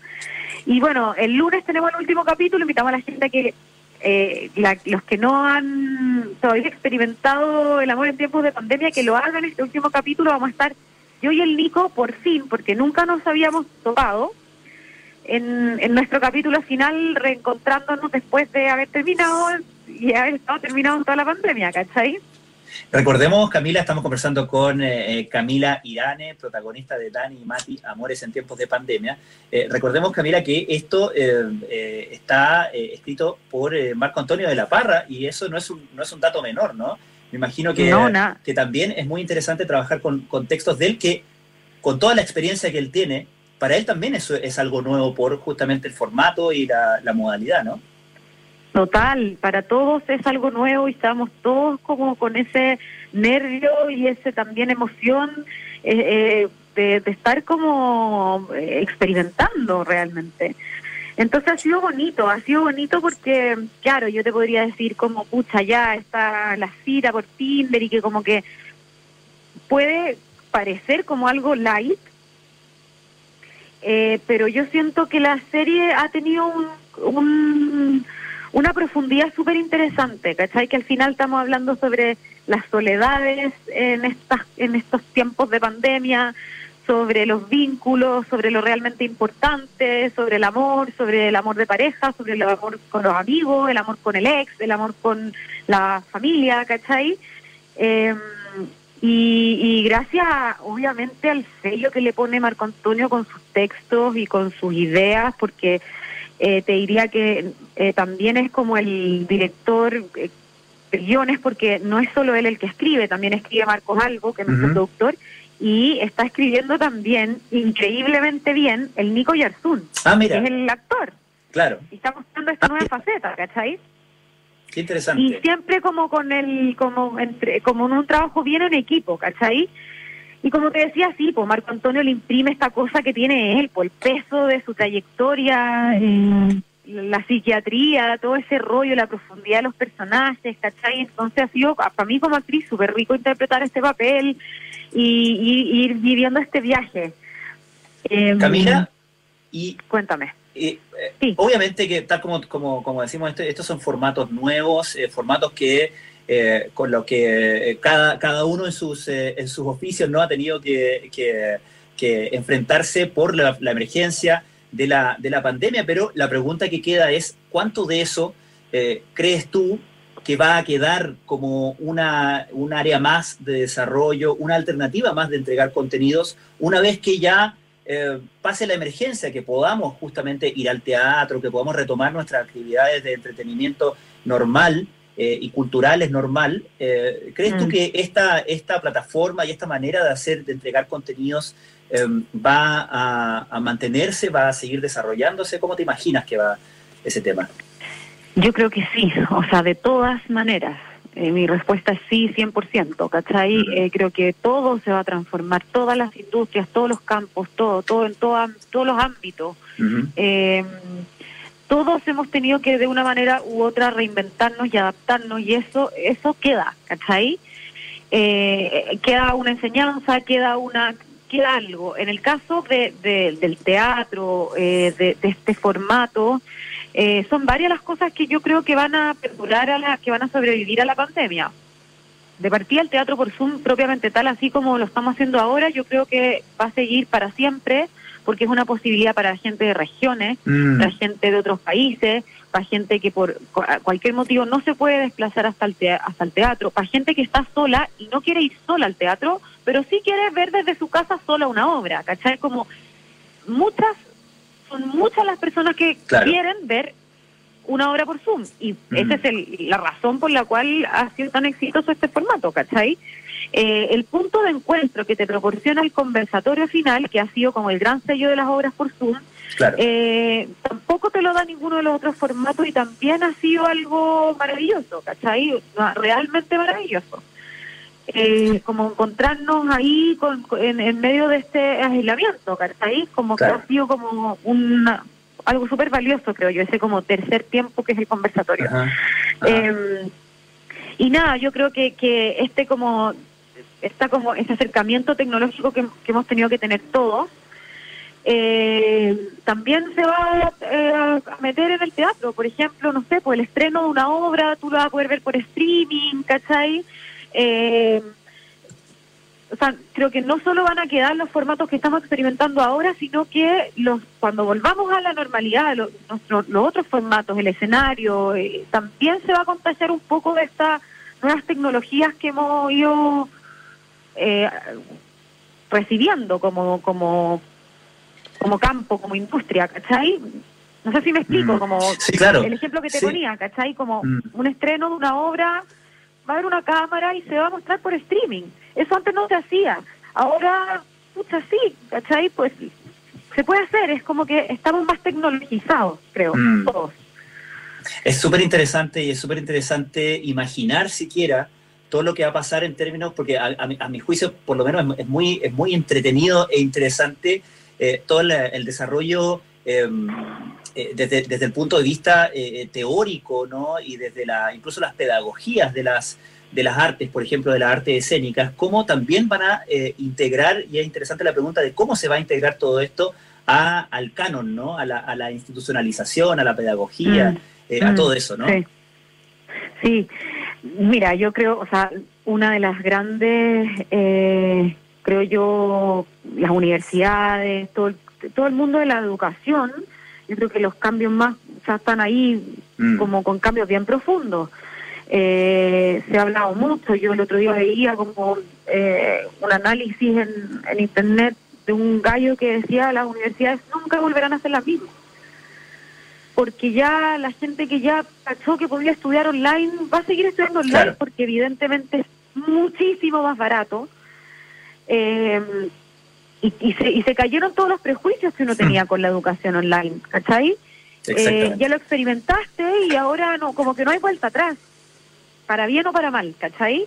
Y bueno, el lunes tenemos el último capítulo, invitamos a la gente a que eh, los que no han todavía experimentado el amor en tiempos de pandemia, que lo hagan este último capítulo. Vamos a estar yo y el Nico por fin, porque nunca nos habíamos topado, en, en nuestro capítulo final reencontrándonos después de haber terminado y haber estado terminado toda la pandemia, ¿cachai? Recordemos, Camila, estamos conversando con eh, eh, Camila Irane, protagonista de Dani y Mati, Amores en tiempos de pandemia. Eh, recordemos, Camila, que esto está escrito por Marco Antonio de la Parra y eso no es un, no es un dato menor, ¿no? Me imagino que, que también es muy interesante trabajar con, textos de él que, con toda la experiencia que él tiene, para él también eso es algo nuevo por justamente el formato y la, la modalidad, ¿no? Total, para todos es algo nuevo y estamos todos como con ese nervio y ese también emoción eh, eh, de, estar como eh, experimentando realmente. Entonces ha sido bonito, ha sido bonito porque, claro, yo te podría decir como, pucha, ya está la cita por Tinder y que como que puede parecer como algo light, eh, pero yo siento que la serie ha tenido un, una profundidad súper interesante, ¿cachai? Que al final estamos hablando sobre las soledades en, estas, en estos tiempos de pandemia, sobre los vínculos, sobre lo realmente importante, sobre el amor, sobre el amor de pareja, sobre el amor con los amigos, el amor con el ex, el amor con la familia, ¿cachai? Eh, y, gracias, obviamente, al sello que le pone Marco Antonio con sus textos y con sus ideas, porque eh, te diría que eh, también es como el director eh, de guiones, porque no es solo él el que escribe, también escribe Marcos Algo, que es nuestro productor, y está escribiendo también increíblemente bien el Nico Yarzún, ah, que es el actor. Claro. Y está mostrando esta nueva faceta, ¿cachai? interesante. Y siempre como con el, como entre, como en un trabajo bien en equipo, ¿cachai? Y como te decía, sí, pues Marco Antonio le imprime esta cosa que tiene él, por pues, el peso de su trayectoria, eh, la psiquiatría, todo ese rollo, la profundidad de los personajes, ¿cachai? Entonces ha sido para mí como actriz súper rico interpretar este papel y, ir viviendo este viaje. Em, Camila, y cuéntame. Eh, obviamente que tal como, como, como decimos, esto, estos son formatos nuevos, eh, formatos que eh, con lo que cada, cada uno en sus, en sus oficios no ha tenido que, que, enfrentarse por la, emergencia de la, de la pandemia, pero la pregunta que queda es, ¿cuánto de eso crees tú que va a quedar como una, un área más de desarrollo, una alternativa más de entregar contenidos, una vez que ya eh, pase la emergencia, que podamos justamente ir al teatro, que podamos retomar nuestras actividades de entretenimiento normal eh, y culturales normal, eh, ¿crees tú mm. que esta, esta plataforma y esta manera de hacer, de entregar contenidos va a, mantenerse, va a seguir desarrollándose? ¿Cómo te imaginas que va ese tema? Yo creo que sí, o sea, de todas maneras. Eh, mi respuesta es sí, 100%, ¿cachai? Creo que todo se va a transformar, todas las industrias, todos los campos, todo, todo en todos los ámbitos. Todos hemos tenido que de una manera u otra reinventarnos y adaptarnos y eso eso queda, ¿cachai? queda una enseñanza, queda una queda algo. En el caso de, del teatro, de, de este formato, eh, son varias las cosas que yo creo que van a perdurar, a la, que van a sobrevivir a la pandemia. De partida el teatro por Zoom propiamente tal, así como lo estamos haciendo ahora, yo creo que va a seguir para siempre, porque es una posibilidad para gente de regiones, mm. para gente de otros países, para gente que por cualquier motivo no se puede desplazar hasta el, hasta el teatro, para gente que está sola y no quiere ir sola al teatro, pero sí quiere ver desde su casa sola una obra, ¿cachai? Como muchas son muchas las personas que quieren ver una obra por Zoom y esa es la razón por la cual ha sido tan exitoso este formato, ¿cachai? Eh, el punto de encuentro que te proporciona el conversatorio final, que ha sido como el gran sello de las obras por Zoom, eh, tampoco te lo da ninguno de los otros formatos y también ha sido algo maravilloso, ¿cachai? Realmente maravilloso eh, como encontrarnos ahí con, en, medio de este aislamiento, ¿cachai? Como que ha sido como un algo súper valioso, creo yo, ese como tercer tiempo que es el conversatorio. Em, y nada, yo creo que, que este como está como ese acercamiento tecnológico que, hemos tenido que tener todos, eh, también se va eh, a meter en el teatro. Por ejemplo, no sé, pues el estreno de una obra, tú lo vas a poder ver por streaming, ¿cachai? Eh, o sea, creo que no solo van a quedar los formatos que estamos experimentando ahora, sino que los cuando volvamos a la normalidad, los, los otros formatos, el escenario, eh, también se va a contagiar un poco de estas nuevas tecnologías que hemos ido eh, recibiendo como, como, como campo, como industria, ¿cachai? No sé si me explico, mm. como el ejemplo que te ponía, ¿cachai? Como mm. un estreno de una obra va a haber una cámara y se va a mostrar por streaming. Eso antes no se hacía. Ahora, pucha, sí, ¿cachai? Pues se puede hacer, es como que estamos más tecnologizados, creo, mm. todos. Es súper interesante y es súper interesante imaginar siquiera todo lo que va a pasar en términos, porque a, mi, juicio por lo menos es, muy, es muy entretenido e interesante eh, todo el, desarrollo em, eh, desde, desde, el punto de vista eh, teórico, ¿no? Y desde la, incluso las pedagogías de las, de las artes, por ejemplo, de las artes escénicas, cómo también van a integrar, y es interesante la pregunta de cómo se va a integrar todo esto a, al canon, ¿no? A la, a la institucionalización, a la pedagogía, Mm. a Mm, todo eso, ¿no? Sí. Sí, mira, yo creo, o sea, una de las grandes, eh, creo yo, las universidades, todo el, todo el mundo de la educación, yo creo que los cambios más ya están ahí Mm. como con cambios bien profundos. Eh, se ha hablado mucho, yo el otro día veía como eh, un análisis en, en internet de un gallo que decía las universidades nunca volverán a ser las mismas porque ya la gente que ya cachó que podía estudiar online va a seguir estudiando online Claro. porque evidentemente es muchísimo más barato. Eh, y, y se, y se cayeron todos los prejuicios que uno tenía con la educación online, ¿cachai? Eh, ya lo experimentaste y ahora no, como que no hay vuelta atrás, para bien o para mal, ¿cachai?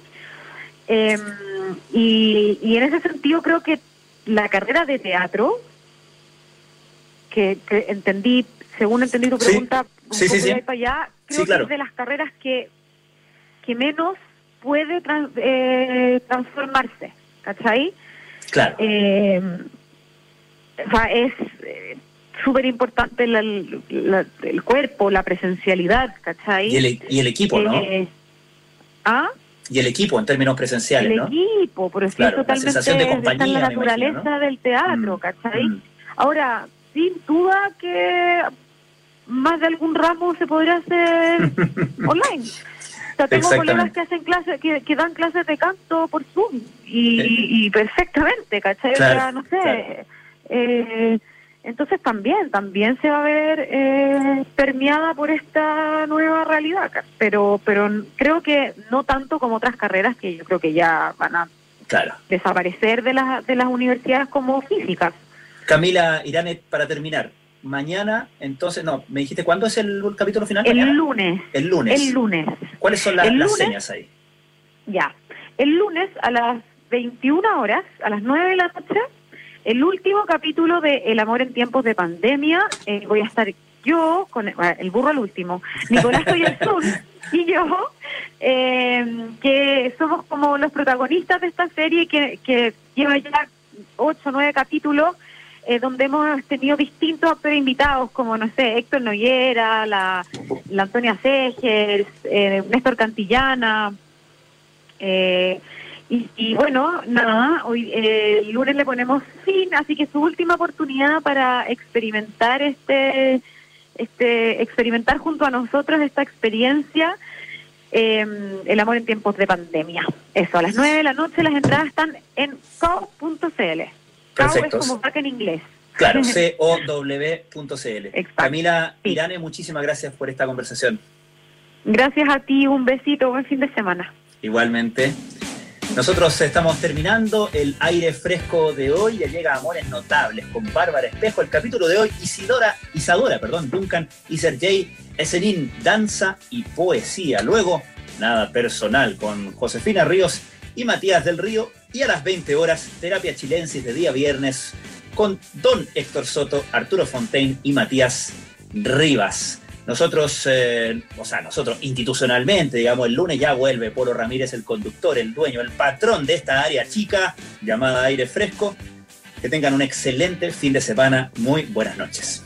Eh, y, y en ese sentido creo que la carrera de teatro, que, que entendí, según entendí tu Sí, pregunta, un sí, sí, poco sí. de ahí para allá, creo claro. que es de las carreras que, que menos puede tran- eh, transformarse, ¿cachai? Claro. Eh, o sea, es eh, súper importante la- la- el cuerpo, la presencialidad, ¿cachai? Y el, y el equipo, ¿no? Eh, ¿Ah? Y el equipo en términos presenciales, el ¿no? equipo, pero sí Claro, la totalmente sensación de está en la imagino, naturaleza ¿no? del teatro, Mm, ¿cachai? mm. Ahora, sin duda que más de algún ramo se podría hacer online. O sea, tengo colegas que hacen clases, que, que dan clases de canto por Zoom y, Eh. y perfectamente, ¿cachai? Claro, o sea, no sé. claro. eh, entonces también, también se va a ver eh, permeada por esta nueva realidad, pero, pero creo que no tanto como otras carreras que yo creo que ya van a Claro. desaparecer de las de las universidades como físicas. Camila Irane, para terminar, mañana, entonces, no, me dijiste, ¿cuándo es el capítulo final? El Mañana. lunes, El lunes. el lunes, ¿Cuáles son las, señas ahí? ya. El lunes a las 21 horas, a las 9 de la noche, el último capítulo de El amor en tiempos de pandemia. eh, voy a estar yo, con el burro al último, Nicolás Oyarzún y yo, eh, que somos como los protagonistas de esta serie que, que lleva ya 8 o 9 capítulos. Eh, donde hemos tenido distintos actores invitados, como, no sé, Héctor Noyera, la, la Antonia Segers, eh, Néstor Cantillana, eh, y, bueno, nada, hoy eh, el lunes le ponemos fin, así que su última oportunidad para experimentar este, este, experimentar junto a nosotros esta experiencia, eh, el amor en tiempos de pandemia. Eso, a las 9 de la noche las entradas están en cow.cl. Cow es Perfecto. como vaca en inglés. Claro, cow.cl. Camila Sí. Irane, muchísimas gracias por esta conversación. Gracias a ti, un besito, buen fin de semana. Igualmente. Nosotros estamos terminando el aire fresco de hoy. Ya llega Amores Notables con Bárbara Espejo. El capítulo de hoy, Isidora, Isadora, perdón, Duncan y Sergey Esenin, danza y poesía. Luego, nada personal con Josefina Ríos y Matías del Río. Y a las 20 horas, terapia chilensis de día viernes con Don Héctor Soto, Arturo Fontaine y Matías Rivas. Nosotros, eh, o sea, nosotros institucionalmente, digamos, el lunes ya vuelve Polo Ramírez, el conductor, el dueño, el patrón de esta área chica llamada aire fresco. Que tengan un excelente fin de semana. Muy buenas noches.